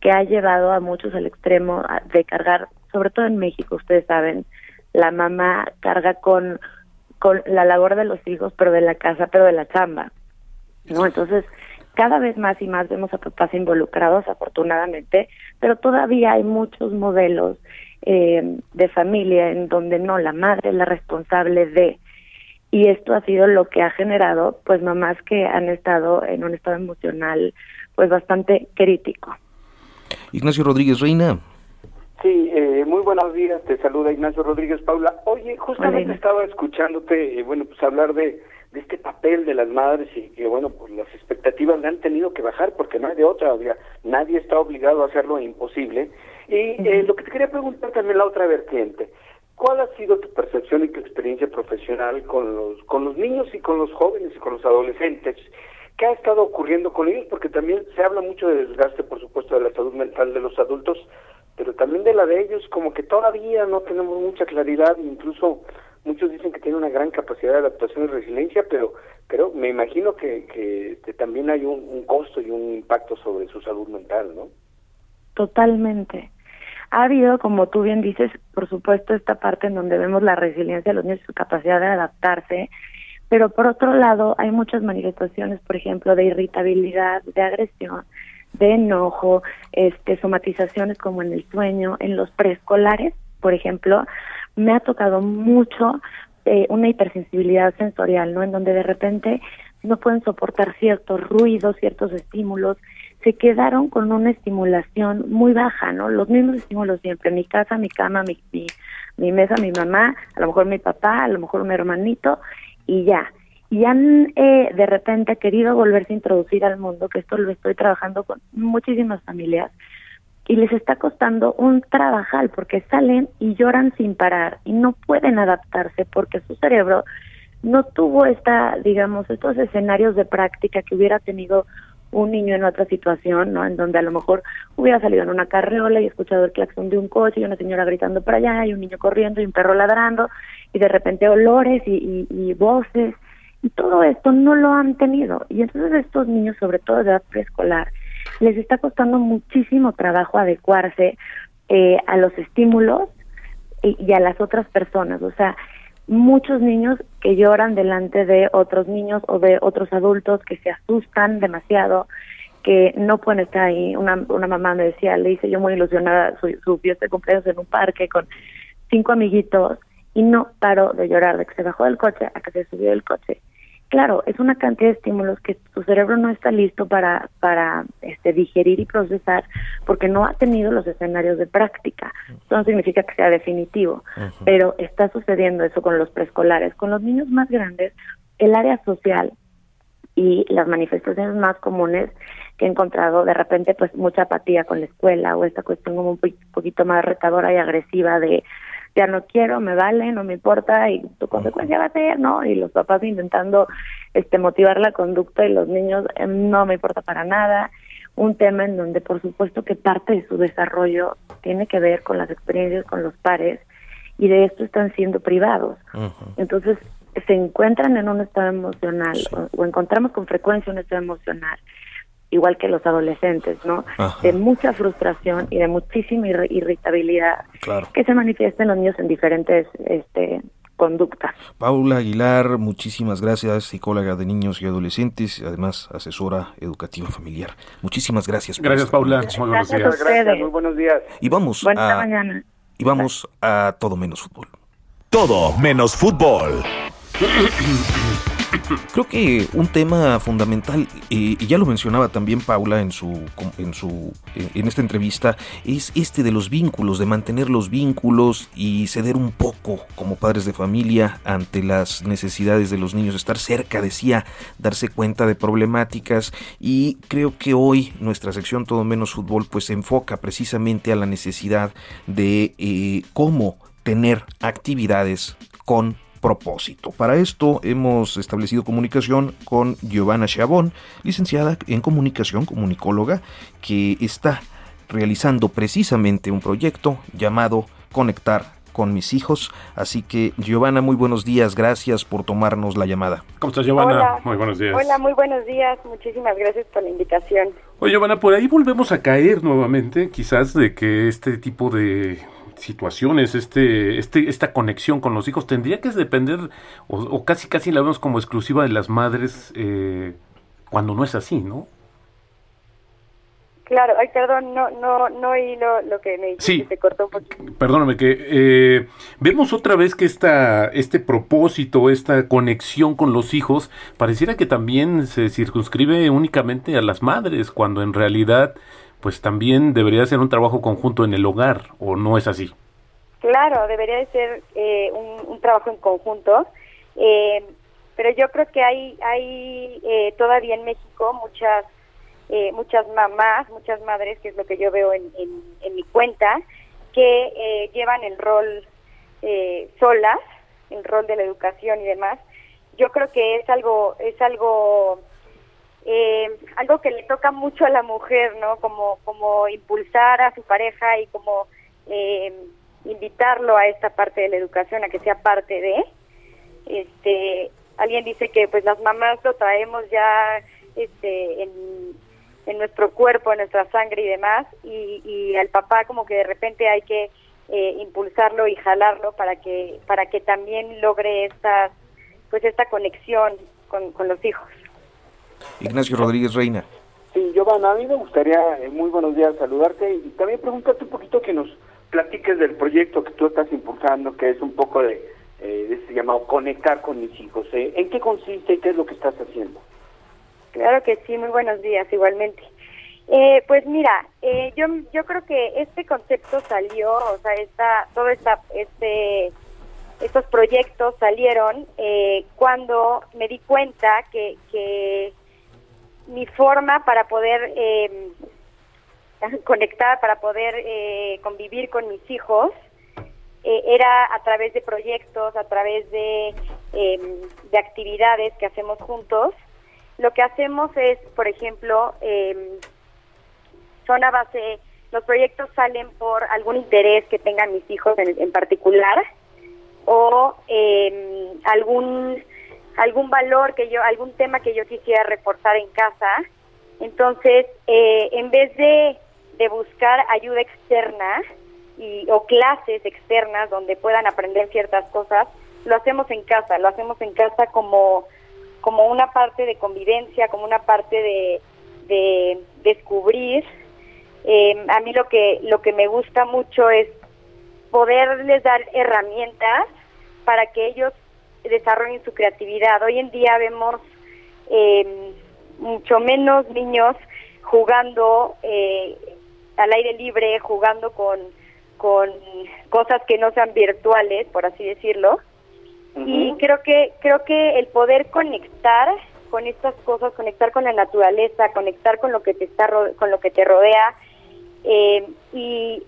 que ha llevado a muchos al extremo de cargar, sobre todo en México, ustedes saben, la mamá carga con, con la labor de los hijos, pero de la casa, pero de la chamba. ¿No? Entonces, cada vez más y más vemos a papás involucrados, afortunadamente, pero todavía hay muchos modelos eh, de familia en donde no, la madre es la responsable de. Y esto ha sido lo que ha generado, pues, mamás que han estado en un estado emocional, pues, bastante crítico.
Ignacio Rodríguez Reina,
Sí, eh, muy buenos días, te saluda Ignacio Rodríguez Paula. Oye, justamente estaba escuchándote, eh, bueno, pues hablar de, de este papel de las madres y que, bueno, pues las expectativas le han tenido que bajar porque no hay de otra, nadie está obligado a hacerlo imposible. Y eh, lo que te quería preguntar también la otra vertiente, ¿cuál ha sido tu percepción y tu experiencia profesional con los, con los niños y con los jóvenes y con los adolescentes? ¿Qué ha estado ocurriendo con ellos? Porque también se habla mucho de desgaste, por supuesto, de la salud mental de los adultos, pero también de la de ellos como que todavía no tenemos mucha claridad, incluso muchos dicen que tienen una gran capacidad de adaptación y resiliencia, pero pero me imagino que, que, también hay un, un, costo y un impacto sobre su salud mental, ¿no?
Totalmente. Ha habido, como tú bien dices, por supuesto, esta parte en donde vemos la resiliencia de los niños, su capacidad de adaptarse, pero por otro lado hay muchas manifestaciones, por ejemplo, de irritabilidad, de agresión, de enojo, este, somatizaciones como en el sueño, en los preescolares, por ejemplo, me ha tocado mucho eh, una hipersensibilidad sensorial, ¿no? En donde de repente no pueden soportar ciertos ruidos, ciertos estímulos, se quedaron con una estimulación muy baja, ¿no? Los mismos estímulos siempre, mi casa, mi cama, mi, mi, mesa, mi mamá, a lo mejor mi papá, a lo mejor un hermanito, y ya. Y han eh, de repente querido volverse a introducir al mundo, que esto lo estoy trabajando con muchísimas familias, y les está costando un trabajal porque salen y lloran sin parar y no pueden adaptarse porque su cerebro no tuvo esta, digamos, estos escenarios de práctica que hubiera tenido un niño en otra situación, ¿no? En donde a lo mejor hubiera salido en una carreola y escuchado el claxon de un coche y una señora gritando para allá y un niño corriendo y un perro ladrando y de repente olores y, y, voces y todo esto no lo han tenido. Y entonces estos niños, sobre todo de edad preescolar, les está costando muchísimo trabajo adecuarse eh, a los estímulos y, a las otras personas. O sea, muchos niños que lloran delante de otros niños o de otros adultos que se asustan demasiado, que no pueden estar ahí. Una, una mamá me decía, le hice yo muy ilusionada su, su fiesta de cumpleaños en un parque con cinco amiguitos y no paró de llorar de que se bajó del coche a que se subió del coche claro, es una cantidad de estímulos que su cerebro no está listo para, para este, digerir y procesar porque no ha tenido los escenarios de práctica. Eso no significa que sea definitivo, pero está sucediendo eso con los preescolares. Con los niños más grandes, el área social y las manifestaciones más comunes que he encontrado de repente pues mucha apatía con la escuela o esta cuestión como un poquito más retadora y agresiva de ya no quiero, me vale, no me importa y tu consecuencia va a ser, ¿no? Y los papás intentando este motivar la conducta y los niños eh, no me importa para nada. Un tema en donde por supuesto que parte de su desarrollo tiene que ver con las experiencias con los pares y de esto están siendo privados. Entonces se encuentran en un estado emocional o encontramos con frecuencia un estado emocional igual que los adolescentes, ¿no? De mucha frustración y de muchísima irritabilidad que se manifiesta en los niños en diferentes este, conductas.
Paula Aguilar, muchísimas gracias, psicóloga de niños y adolescentes, además asesora educativa familiar. Muchísimas gracias.
gracias, Paula.
muy buenos días. Gracias,
muy buenos días.
Y vamos a y vamos a todo menos fútbol.
Todo menos fútbol.
Creo que un tema fundamental, y ya lo mencionaba también Paula en su, en su, eh, en esta entrevista, es este de los vínculos, de mantener los vínculos y ceder un poco como padres de familia ante las necesidades de los niños, estar cerca, decía, darse cuenta de problemáticas. Y creo que hoy nuestra sección Todo menos fútbol pues se enfoca precisamente a la necesidad de eh, cómo tener actividades con propósito. Para esto hemos establecido comunicación con Giovanna Chabón, licenciada en comunicación, comunicóloga, que está realizando precisamente un proyecto llamado Conectar con mis hijos. Así que, Giovanna, muy buenos días. Gracias por tomarnos la llamada.
¿Cómo estás, Giovanna? muy buenos días.
Hola, muy buenos días. Muchísimas gracias por la invitación.
Oye, Giovanna, por ahí volvemos a caer nuevamente, quizás, de que este tipo de situaciones, este, este, esta conexión con los hijos, tendría que depender, o, casi casi la vemos como exclusiva de las madres, eh, cuando no es así, ¿no?
Claro, ay, perdón, no, no, no oí lo, que me dijiste,
sí,
se cortó un poquito.
Perdóname, que eh, vemos otra vez que esta, este propósito, esta conexión con los hijos, pareciera que también se circunscribe únicamente a las madres, cuando en realidad pues también debería ser un trabajo conjunto en el hogar, ¿o no es así?
Claro, debería de ser eh, un, trabajo en conjunto, eh, pero yo creo que hay, hay eh, todavía en México muchas muchas mamás, muchas madres, que es lo que yo veo en, en, mi cuenta, que llevan el rol solas, el rol de la educación y demás. Yo creo que es algo es algo eh, algo que le toca mucho a la mujer, ¿no? Como, como impulsar a su pareja y como eh, invitarlo a esta parte de la educación, a que sea parte de. Este, alguien dice que pues las mamás lo traemos ya este, en, en nuestro cuerpo, en nuestra sangre y demás, y, y al papá como que de repente hay que eh, impulsarlo y jalarlo para que para que también logre estas pues esta conexión con, con los hijos.
Ignacio Rodríguez Reina.
Sí, Giovanna, a mí me gustaría, eh, muy buenos días, saludarte y también preguntarte un poquito que nos platiques del proyecto que tú estás impulsando, que es un poco de, eh, de este llamado Conectar con mis hijos. ¿eh? ¿En qué consiste y qué es lo que estás haciendo?
Claro que sí, muy buenos días igualmente. Eh, pues mira, eh, yo yo creo que este concepto salió, o sea, esta, todo esta, este, estos proyectos salieron eh, cuando me di cuenta que, que mi forma para poder eh, conectar, para poder eh, convivir con mis hijos, eh, era a través de proyectos, a través de, eh, de actividades que hacemos juntos. Lo que hacemos es, por ejemplo, eh, son a base, los proyectos salen por algún interés que tengan mis hijos en, en particular o algún algún valor que yo, algún tema que yo quisiera reforzar en casa. Entonces, eh, en vez de, de buscar ayuda externa y, o clases externas donde puedan aprender ciertas cosas, lo hacemos en casa, lo hacemos en casa como, como una parte de convivencia, como una parte de, de descubrir. Eh, a mí lo que, lo que me gusta mucho es poderles dar herramientas para que ellos desarrollen su creatividad. Hoy en día vemos eh, mucho menos niños jugando eh, al aire libre, jugando con, con cosas que no sean virtuales, por así decirlo. Y creo que creo que el poder conectar con estas cosas, conectar con la naturaleza, conectar con lo que te está con lo que te rodea eh, y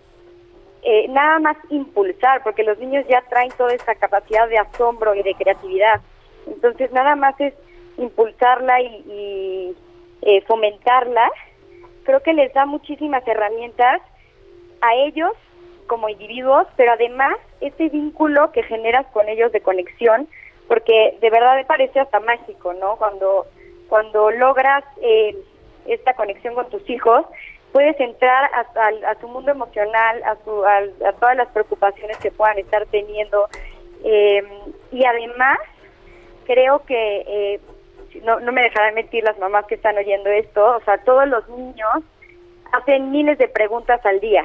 eh, nada más impulsar, porque los niños ya traen toda esta capacidad de asombro y de creatividad. Entonces, nada más es impulsarla y, y, eh, fomentarla. Creo que les da muchísimas herramientas a ellos como individuos, pero además ese vínculo que generas con ellos de conexión, porque de verdad me parece hasta mágico, ¿no? Cuando, cuando logras eh, esta conexión con tus hijos, puedes entrar a, a- a su mundo emocional, a, su, a todas las preocupaciones que puedan estar teniendo. eh, y además, creo que, eh, no, no me dejarán mentir las mamás que están oyendo esto, o sea, todos los niños hacen miles de preguntas al día.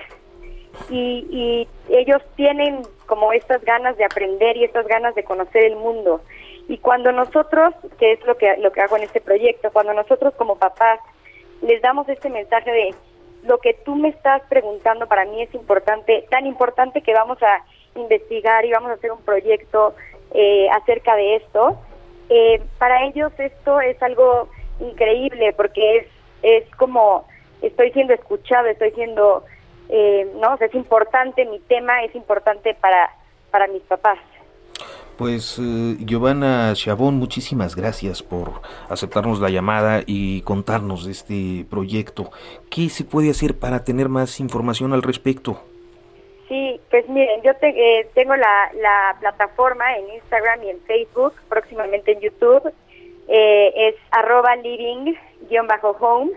Y, y ellos tienen como estas ganas de aprender y estas ganas de conocer el mundo. Y cuando nosotros, que es lo que, lo que hago en este proyecto, cuando nosotros como papás les damos este mensaje de lo que tú me estás preguntando para mí es importante, tan importante que vamos a investigar y vamos a hacer un proyecto eh, acerca de esto. Eh, para ellos esto es algo increíble porque es, es como estoy siendo escuchado, estoy siendo, eh, no, O es importante mi tema, es importante para, para mis papás.
Pues eh, Giovanna Chabón, muchísimas gracias por aceptarnos la llamada y contarnos de este proyecto. ¿Qué se puede hacer para tener más información al respecto?
Sí, pues miren, yo te- eh, tengo la, la plataforma en Instagram y en Facebook, próximamente en YouTube, eh, es arroba living-home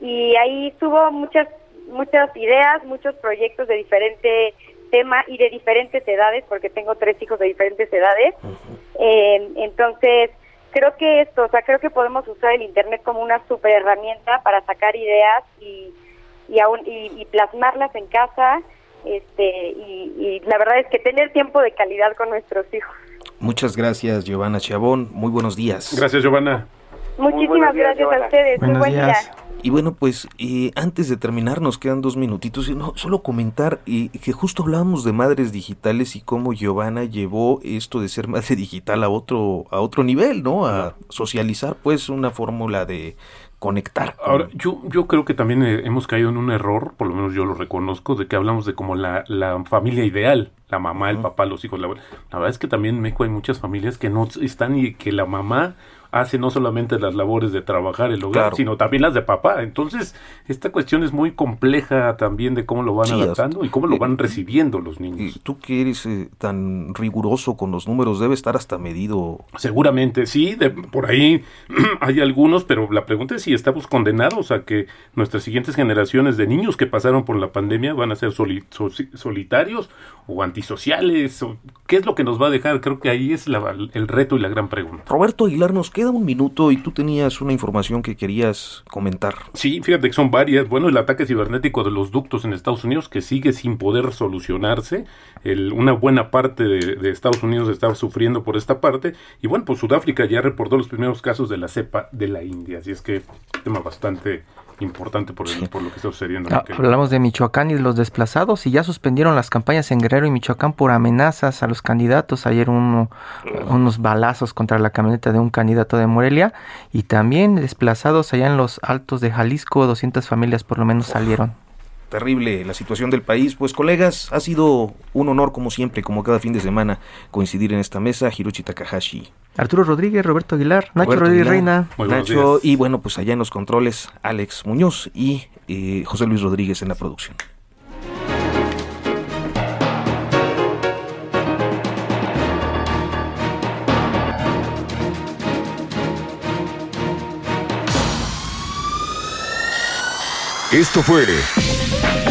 y ahí subo muchas muchas ideas, muchos proyectos de diferente tema y de diferentes edades, porque tengo tres hijos de diferentes edades. Eh, entonces, creo que esto, o sea, creo que podemos usar el Internet como una super herramienta para sacar ideas y, y, aún, y, y plasmarlas en casa. Este, y, y la verdad es que tener tiempo de calidad con nuestros hijos.
Muchas gracias Giovanna Chabón, muy buenos días.
Gracias, Giovanna.
Muchísimas gracias a ustedes. Muy buen día.
Y bueno, pues eh, antes de terminar nos quedan dos minutitos y no, solo comentar eh, que justo hablábamos de madres digitales y cómo Giovanna llevó esto de ser madre digital a otro a otro nivel, ¿no? A socializar pues una fórmula de conectar. con-
Ahora, yo, yo creo que también eh, hemos caído en un error, por lo menos yo lo reconozco, de que hablamos de como la, la familia ideal, la mamá, el papá, los hijos. La, abuela. la verdad es que también en México hay muchas familias que no están y que la mamá hace no solamente las labores de trabajar el hogar, sino también las de papá. Entonces, esta cuestión es muy compleja también de cómo lo van adaptando y cómo lo van recibiendo los niños.
Y tú que eres eh, tan riguroso con los números, debe estar hasta medido.
Seguramente, sí, por ahí hay algunos, pero la pregunta es si estamos condenados a que nuestras siguientes generaciones de niños que pasaron por la pandemia van a ser solitarios o antisociales. O, ¿Qué es lo que nos va a dejar? Creo que ahí es el reto y la gran pregunta.
Roberto Aguilar, nos queda un minuto y tú tenías una información que querías comentar.
Sí, fíjate que son varias. Bueno, el ataque cibernético de los ductos en Estados Unidos que sigue sin poder solucionarse. una buena parte de, Estados Unidos está sufriendo por esta parte. Y bueno, pues Sudáfrica ya reportó los primeros casos de la cepa de la India. Así es que tema bastante importante por, por lo que está sucediendo.
Ah, hablamos de Michoacán y de los desplazados y ya suspendieron las campañas en Guerrero y Michoacán por amenazas a los candidatos. Ayer uno, unos balazos contra la camioneta de un candidato de Morelia y también desplazados allá en los altos de Jalisco, 200 familias por lo menos salieron
terrible la situación del país. Pues colegas, ha sido un honor como siempre, como cada fin de semana, coincidir en esta mesa. Hiroshi Takahashi.
Arturo Rodríguez, Roberto Aguilar, Nacho Rodríguez Reina.
Nacho, y bueno, pues allá en los controles, Alex Muñoz y eh, José Luis Rodríguez en la producción.
Esto fue